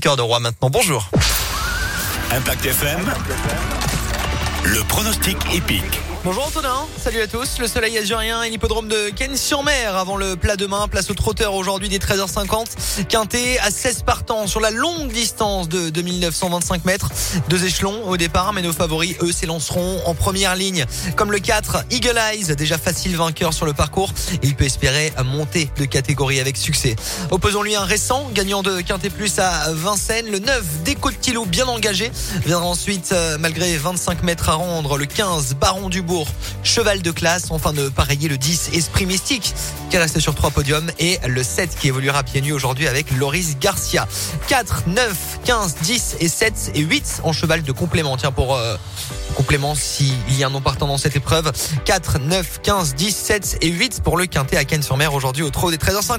de roi maintenant. Bonjour. Impact FM. Le pronostic épique. Bonjour Antonin, salut à tous. Le soleil azurien et l'hippodrome de Cannes-sur-Mer avant le plat demain. Place au trotteur aujourd'hui des 13h50. Quintet à 16 partants sur la longue distance de 2925 mètres. Deux échelons au départ, mais nos favoris, eux, s'élanceront en première ligne. Comme le 4, Eagle Eyes, déjà facile vainqueur sur le parcours. Il peut espérer monter de catégorie avec succès. Opposons-lui un récent, gagnant de Quintet Plus à Vincennes. Le 9, Déco bien engagé. Viendra ensuite, euh, malgré 25 mètres à rendre, le 15, Baron du cheval de classe, enfin de pareiller le 10 Esprit Mystique qui reste sur trois podiums et le 7 qui évoluera pieds nus aujourd'hui avec Loris Garcia. 4, 9, 15, 10 et 7 et 8 en cheval de complément. Tiens pour euh, complément s'il y a un non partant dans cette épreuve. 4, 9, 15, 10, 7 et 8 pour le quintet à Cannes-sur-Mer aujourd'hui au trot des 13h50.